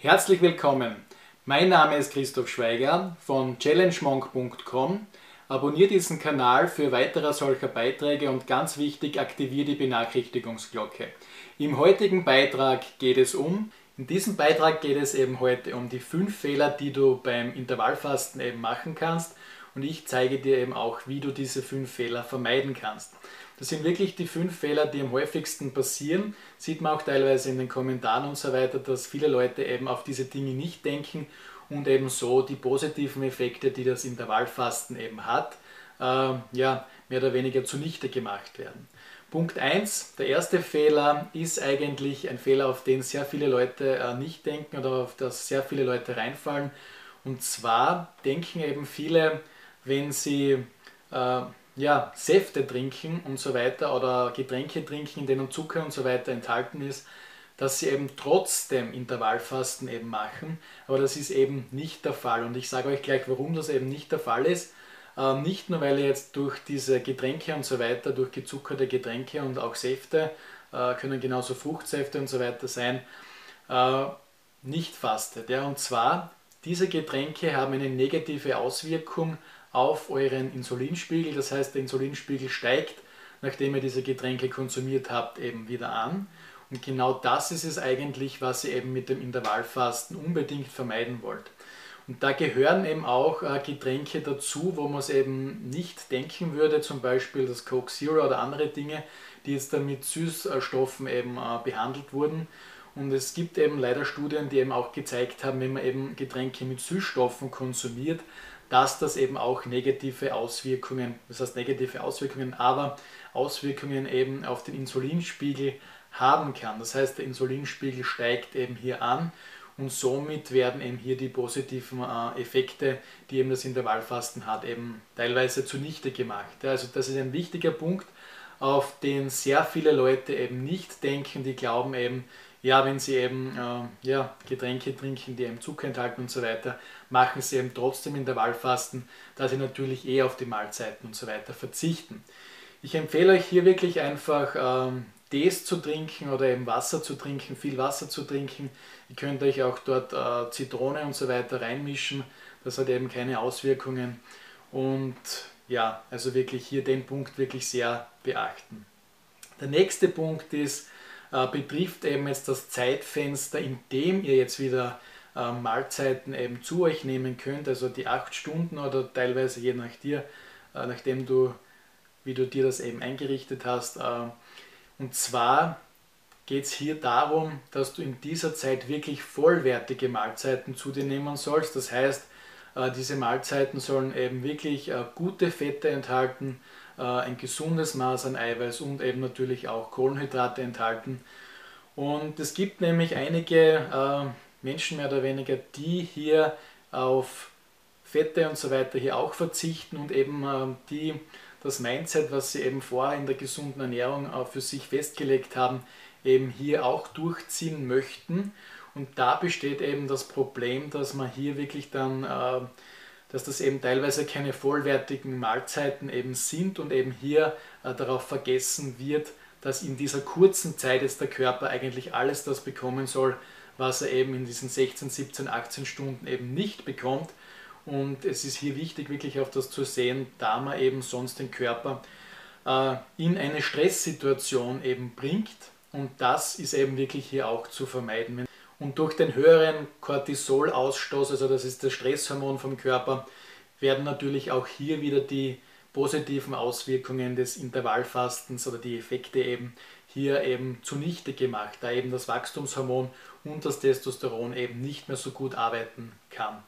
Herzlich willkommen. Mein Name ist Christoph Schweiger von challengemonk.com. Abonniere diesen Kanal für weitere solcher Beiträge und ganz wichtig, aktiviere die Benachrichtigungsglocke. Im heutigen Beitrag geht es um, in diesem Beitrag geht es eben heute um die fünf Fehler, die du beim Intervallfasten eben machen kannst und ich zeige dir eben auch, wie du diese fünf Fehler vermeiden kannst. Das sind wirklich die fünf Fehler, die am häufigsten passieren. Sieht man auch teilweise in den Kommentaren und so weiter, dass viele Leute eben auf diese Dinge nicht denken und eben so die positiven Effekte, die das Intervallfasten eben hat, äh, ja, mehr oder weniger zunichte gemacht werden. Punkt 1, der erste Fehler ist eigentlich ein Fehler, auf den sehr viele Leute äh, nicht denken oder auf das sehr viele Leute reinfallen. Und zwar denken eben viele, wenn sie äh, ja, Säfte trinken und so weiter oder Getränke trinken, in denen Zucker und so weiter enthalten ist, dass sie eben trotzdem Intervallfasten eben machen. Aber das ist eben nicht der Fall. Und ich sage euch gleich, warum das eben nicht der Fall ist. Äh, nicht nur, weil ihr jetzt durch diese Getränke und so weiter, durch gezuckerte Getränke und auch Säfte, äh, können genauso Fruchtsäfte und so weiter sein, äh, nicht fastet. Ja? Und zwar, diese Getränke haben eine negative Auswirkung auf euren Insulinspiegel. Das heißt, der Insulinspiegel steigt, nachdem ihr diese Getränke konsumiert habt, eben wieder an. Und genau das ist es eigentlich, was ihr eben mit dem Intervallfasten unbedingt vermeiden wollt. Und da gehören eben auch äh, Getränke dazu, wo man es eben nicht denken würde, zum Beispiel das Coke Zero oder andere Dinge, die jetzt dann mit Süßstoffen eben äh, behandelt wurden. Und es gibt eben leider Studien, die eben auch gezeigt haben, wenn man eben Getränke mit Süßstoffen konsumiert, dass das eben auch negative Auswirkungen, das heißt negative Auswirkungen, aber Auswirkungen eben auf den Insulinspiegel haben kann. Das heißt, der Insulinspiegel steigt eben hier an und somit werden eben hier die positiven äh, Effekte, die eben das Intervallfasten hat, eben teilweise zunichte gemacht. Also das ist ein wichtiger Punkt, auf den sehr viele Leute eben nicht denken, die glauben eben, ja, wenn sie eben äh, ja, Getränke trinken, die eben Zucker enthalten und so weiter, machen sie eben trotzdem Intervallfasten, da sie natürlich eh auf die Mahlzeiten und so weiter verzichten. Ich empfehle euch hier wirklich einfach ähm, Tees zu trinken oder eben Wasser zu trinken, viel Wasser zu trinken. Ihr könnt euch auch dort äh, Zitrone und so weiter reinmischen, das hat eben keine Auswirkungen und ja, also wirklich hier den Punkt wirklich sehr beachten. Der nächste Punkt ist, betrifft eben jetzt das Zeitfenster, in dem ihr jetzt wieder äh, Mahlzeiten eben zu euch nehmen könnt, also die acht Stunden oder teilweise je nach dir, äh, nachdem du, wie du dir das eben eingerichtet hast. Äh, und zwar geht es hier darum, dass du in dieser Zeit wirklich vollwertige Mahlzeiten zu dir nehmen sollst. Das heißt, äh, diese Mahlzeiten sollen eben wirklich äh, gute Fette enthalten, äh, ein gesundes Maß an Eiweiß und eben natürlich auch Kohlenhydrate enthalten. Und es gibt nämlich einige äh, Menschen mehr oder weniger, die hier auf Fette und so weiter hier auch verzichten und eben äh, die das Mindset, was sie eben vorher in der gesunden Ernährung für sich festgelegt haben, eben hier auch durchziehen möchten. Und da besteht eben das Problem, dass man hier wirklich dann dass das eben teilweise keine vollwertigen Mahlzeiten eben sind und eben hier äh, darauf vergessen wird, dass in dieser kurzen Zeit jetzt der Körper eigentlich alles das bekommen soll, was er eben in diesen 16, 17, 18 Stunden eben nicht bekommt. Und es ist hier wichtig, wirklich auf das zu sehen, da man eben sonst den Körper äh, in eine Stresssituation eben bringt. Und das ist eben wirklich hier auch zu vermeiden. Und durch den höheren Cortisolausstoß, also das ist das Stresshormon vom Körper, werden natürlich auch hier wieder die positiven Auswirkungen des Intervallfastens oder die Effekte eben hier eben zunichte gemacht, da eben das Wachstumshormon und das Testosteron eben nicht mehr so gut arbeiten kann.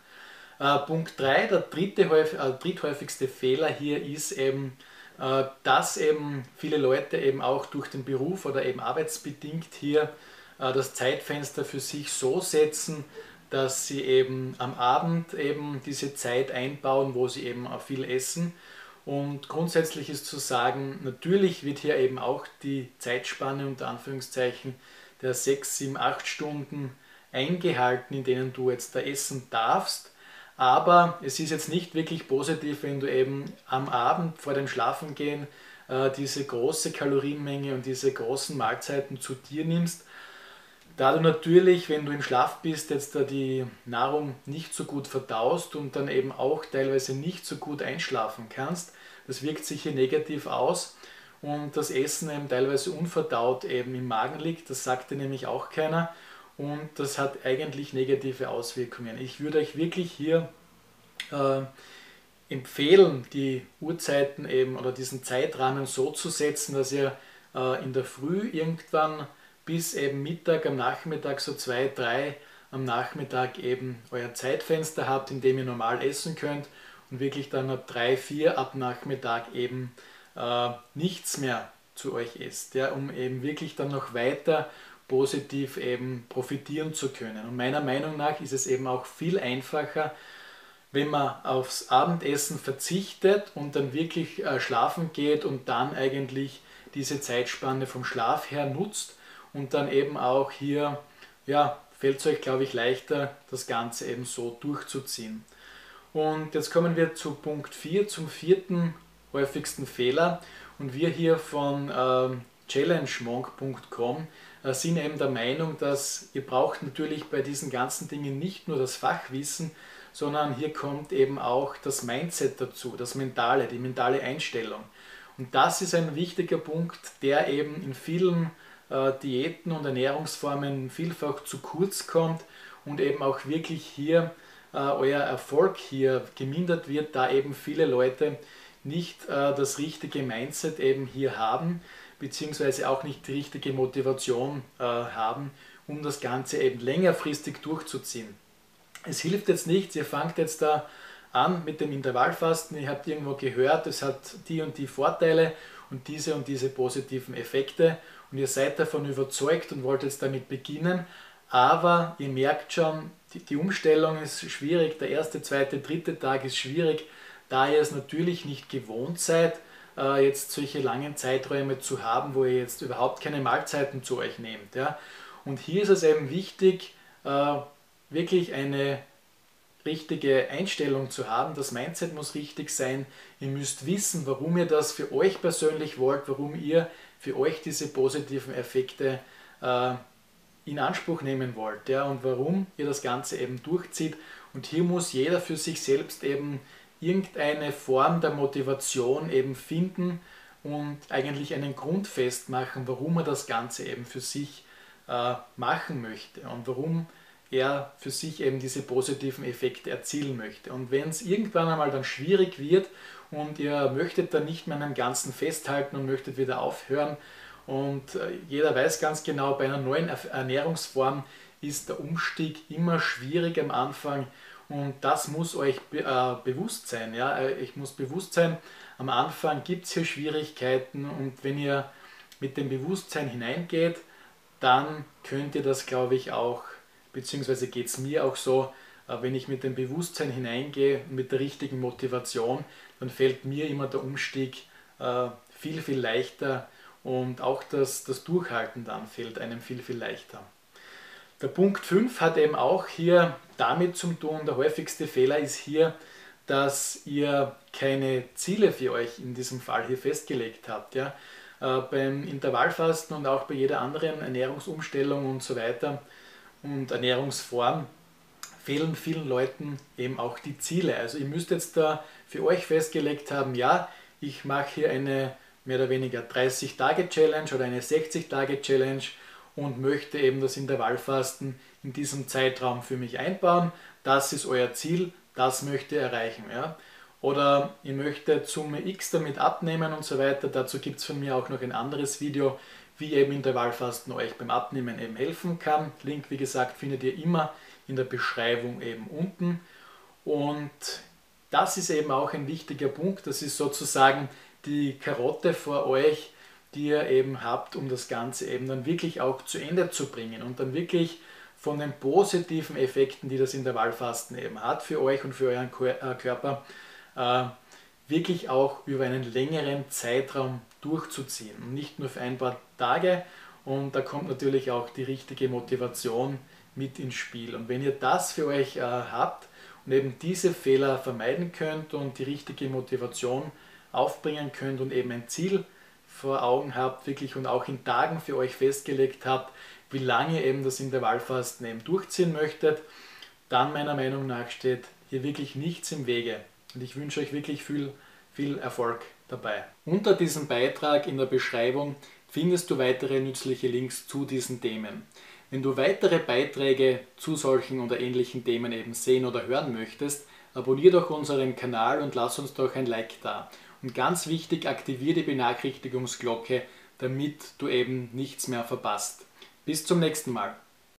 Äh, Punkt 3, der dritte, äh, dritthäufigste Fehler hier ist eben, äh, dass eben viele Leute eben auch durch den Beruf oder eben arbeitsbedingt hier das Zeitfenster für sich so setzen, dass sie eben am Abend eben diese Zeit einbauen, wo sie eben auch viel essen. Und grundsätzlich ist zu sagen, natürlich wird hier eben auch die Zeitspanne unter Anführungszeichen der 6, 7, 8 Stunden eingehalten, in denen du jetzt da essen darfst. Aber es ist jetzt nicht wirklich positiv, wenn du eben am Abend vor dem Schlafengehen äh, diese große Kalorienmenge und diese großen Mahlzeiten zu dir nimmst Da du natürlich, wenn du im Schlaf bist, jetzt da die Nahrung nicht so gut verdaust und dann eben auch teilweise nicht so gut einschlafen kannst, das wirkt sich hier negativ aus und das Essen eben teilweise unverdaut eben im Magen liegt, das sagte nämlich auch keiner und das hat eigentlich negative Auswirkungen. Ich würde euch wirklich hier äh, empfehlen, die Uhrzeiten eben oder diesen Zeitrahmen so zu setzen, dass ihr äh, in der Früh irgendwann bis eben Mittag, am Nachmittag so zwei, drei am Nachmittag eben euer Zeitfenster habt, in dem ihr normal essen könnt und wirklich dann ab drei, vier ab Nachmittag eben äh, nichts mehr zu euch esst, ja, um eben wirklich dann noch weiter positiv eben profitieren zu können. Und meiner Meinung nach ist es eben auch viel einfacher, wenn man aufs Abendessen verzichtet und dann wirklich äh, schlafen geht und dann eigentlich diese Zeitspanne vom Schlaf her nutzt und dann eben auch hier, ja, fällt es euch, glaube ich, leichter, das Ganze eben so durchzuziehen. Und jetzt kommen wir zu Punkt 4, zum vierten häufigsten Fehler. Und wir hier von ähm, challengemonk.com äh, sind eben der Meinung, dass ihr braucht natürlich bei diesen ganzen Dingen nicht nur das Fachwissen, sondern hier kommt eben auch das Mindset dazu, das Mentale, die mentale Einstellung. Und das ist ein wichtiger Punkt, der eben in vielen äh, Diäten und Ernährungsformen vielfach zu kurz kommt und eben auch wirklich hier äh, euer Erfolg hier gemindert wird, da eben viele Leute nicht äh, das richtige Mindset eben hier haben, beziehungsweise auch nicht die richtige Motivation äh, haben, um das Ganze eben längerfristig durchzuziehen. Es hilft jetzt nichts, ihr fangt jetzt da an mit dem Intervallfasten, ihr habt irgendwo gehört, es hat die und die Vorteile und diese und diese positiven Effekte. Und ihr seid davon überzeugt und wollt jetzt damit beginnen, aber ihr merkt schon, die, Umstellung ist schwierig, der erste, zweite, dritte Tag ist schwierig, da ihr es natürlich nicht gewohnt seid, äh, jetzt solche langen Zeiträume zu haben, wo ihr jetzt überhaupt keine Mahlzeiten zu euch nehmt. Und hier ist es eben wichtig, äh, wirklich eine richtige Einstellung zu haben. Das Mindset muss richtig sein. Ihr müsst wissen, warum ihr das für euch persönlich wollt, warum ihr für euch diese positiven Effekte äh, in Anspruch nehmen wollt ja, und warum ihr das Ganze eben durchzieht. Und hier muss jeder für sich selbst eben irgendeine Form der Motivation eben finden und eigentlich einen Grund festmachen, warum er das Ganze eben für sich äh, machen möchte und warum er für sich eben diese positiven Effekte erzielen möchte. Und wenn es irgendwann einmal dann schwierig wird und ihr möchtet dann nicht mehr an dem Ganzen festhalten und möchtet wieder aufhören und äh, jeder weiß ganz genau, bei einer neuen Ernährungsform ist der Umstieg immer schwierig am Anfang und das muss euch be äh, bewusst sein. Ja? Äh, ich muss bewusst sein, am Anfang gibt es hier Schwierigkeiten und wenn ihr mit dem Bewusstsein hineingeht, dann könnt ihr das, glaube ich, auch beziehungsweise geht es mir auch so, äh, wenn ich mit dem Bewusstsein hineingehe, mit der richtigen Motivation, dann fällt mir immer der Umstieg äh, viel, viel leichter und auch das, das Durchhalten dann fällt einem viel, viel leichter. Der Punkt 5 hat eben auch hier damit zu tun, der häufigste Fehler ist hier, dass ihr keine Ziele für euch in diesem Fall hier festgelegt habt. Ja? Äh, beim Intervallfasten und auch bei jeder anderen Ernährungsumstellung und so weiter und Ernährungsform fehlen vielen Leuten eben auch die Ziele. Also ihr müsst jetzt da für euch festgelegt haben, ja, ich mache hier eine mehr oder weniger 30-Tage-Challenge oder eine 60-Tage-Challenge und möchte eben das Intervallfasten in diesem Zeitraum für mich einbauen. Das ist euer Ziel, das möchte ihr erreichen. Ja? Oder ihr möchtet Summe X damit abnehmen und so weiter. Dazu gibt es von mir auch noch ein anderes Video, wie eben Intervallfasten euch beim Abnehmen eben helfen kann. Link, wie gesagt, findet ihr immer in der Beschreibung eben unten. Und das ist eben auch ein wichtiger Punkt. Das ist sozusagen die Karotte vor euch, die ihr eben habt, um das Ganze eben dann wirklich auch zu Ende zu bringen und dann wirklich von den positiven Effekten, die das Intervallfasten eben hat für euch und für euren äh, Körper, äh, wirklich auch über einen längeren Zeitraum durchzuziehen. Und nicht nur für ein paar Tage. Und da kommt natürlich auch die richtige Motivation mit ins Spiel. Und wenn ihr das für euch äh, habt und eben diese Fehler vermeiden könnt und die richtige Motivation aufbringen könnt und eben ein Ziel vor Augen habt, wirklich und auch in Tagen für euch festgelegt habt, wie lange ihr eben das Intervallfasten eben durchziehen möchtet, dann meiner Meinung nach steht hier wirklich nichts im Wege. Und ich wünsche euch wirklich viel, viel Erfolg dabei. Unter diesem Beitrag in der Beschreibung findest du weitere nützliche Links zu diesen Themen. Wenn du weitere Beiträge zu solchen oder ähnlichen Themen eben sehen oder hören möchtest, abonniere doch unseren Kanal und lass uns doch ein Like da. Und ganz wichtig, aktiviere die Benachrichtigungsglocke, damit du eben nichts mehr verpasst. Bis zum nächsten Mal.